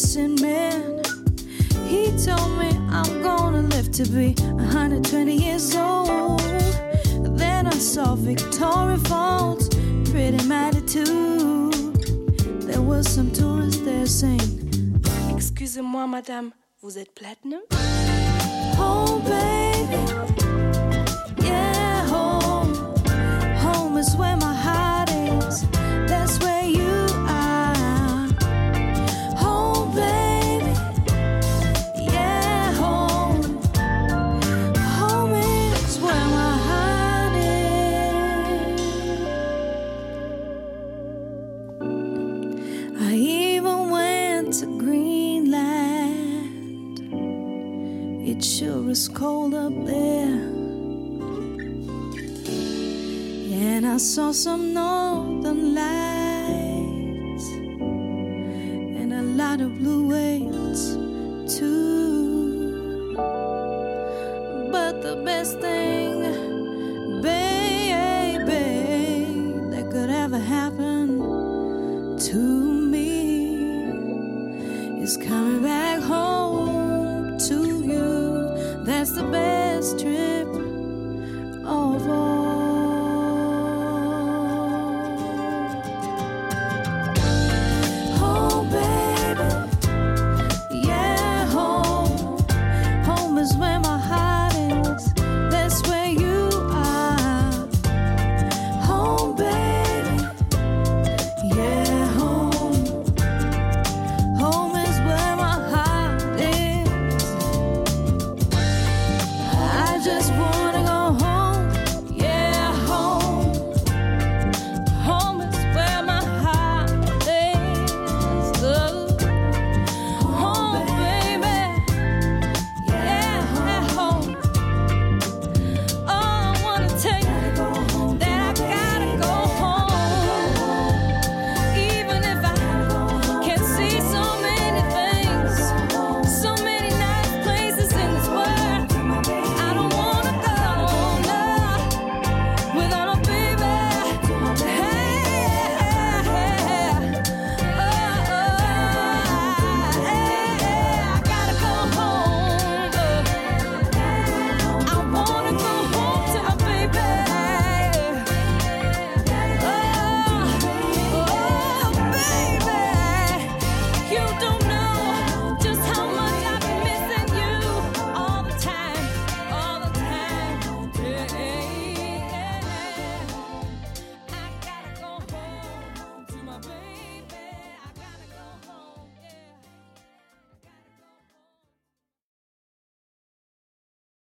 medicine man. He told me I'm gonna live to be 120 years old. Then I saw Victoria Falls, pretty mighty too. There was some tourists there saying, Excusez-moi, madame, vous êtes platinum? Oh, I even went to Greenland. It sure is cold up there. And I saw some northern lights and a lot of blue whales too. But the best thing is coming back home to you. That's the best trip.